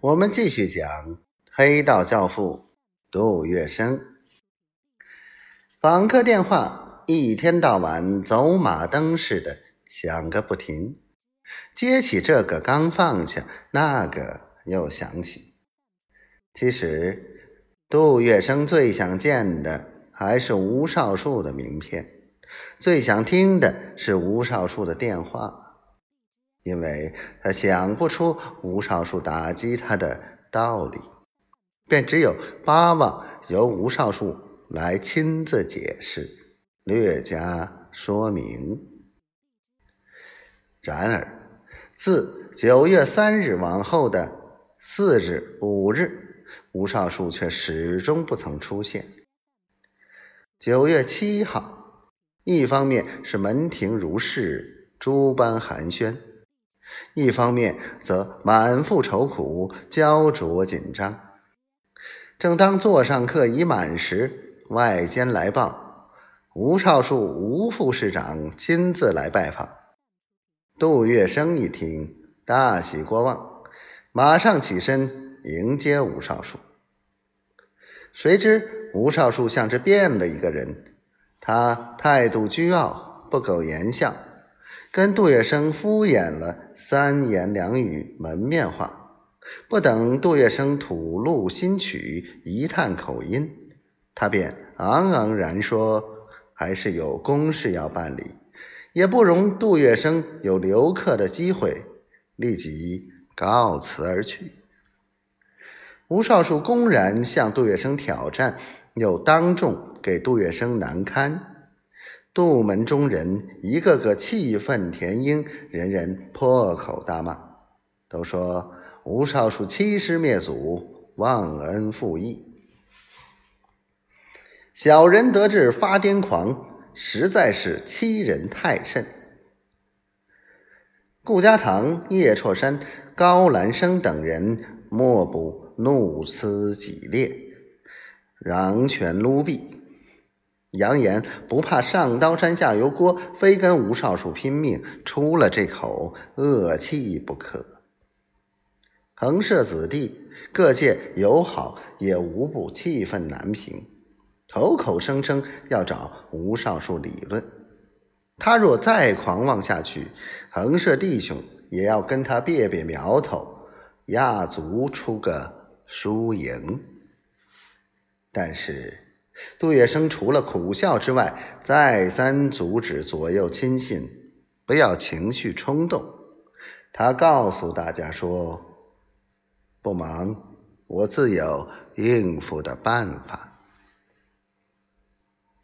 我们继续讲黑道教父杜月笙。访客电话一天到晚走马灯似的响个不停，接起这个刚放下，那个又响起。其实，杜月笙最想见的还是吴少树的名片，最想听的是吴少树的电话。因为他想不出吴少树打击他的道理，便只有巴望由吴少树来亲自解释、略加说明。然而，自九月三日往后的四日、五日，吴少树却始终不曾出现。九月七号，一方面是门庭如市，诸般寒暄。一方面则满腹愁苦，焦灼紧张。正当座上客已满时，外间来报，吴少树吴副市长亲自来拜访。杜月笙一听，大喜过望，马上起身迎接吴少树。谁知吴少树像是变了一个人，他态度倨傲，不苟言笑。跟杜月笙敷衍了三言两语门面话，不等杜月笙吐露心曲，一探口音，他便昂昂然说：“还是有公事要办理，也不容杜月笙有留客的机会。”立即告辞而去。吴少树公然向杜月笙挑战，又当众给杜月笙难堪。杜门中人一个个气愤填膺，人人破口大骂，都说吴少树欺师灭祖、忘恩负义。小人得志发癫狂，实在是欺人太甚。顾家堂、叶绰山、高兰生等人莫不怒呲几裂，攘拳撸臂。扬言不怕上刀山下油锅，非跟吴少树拼命，出了这口恶气不可。横社子弟各界友好也无不气愤难平，口口声声要找吴少树理论。他若再狂妄下去，横社弟兄也要跟他别别苗头，压足出个输赢。但是。杜月笙除了苦笑之外，再三阻止左右亲信不要情绪冲动。他告诉大家说：“不忙，我自有应付的办法。”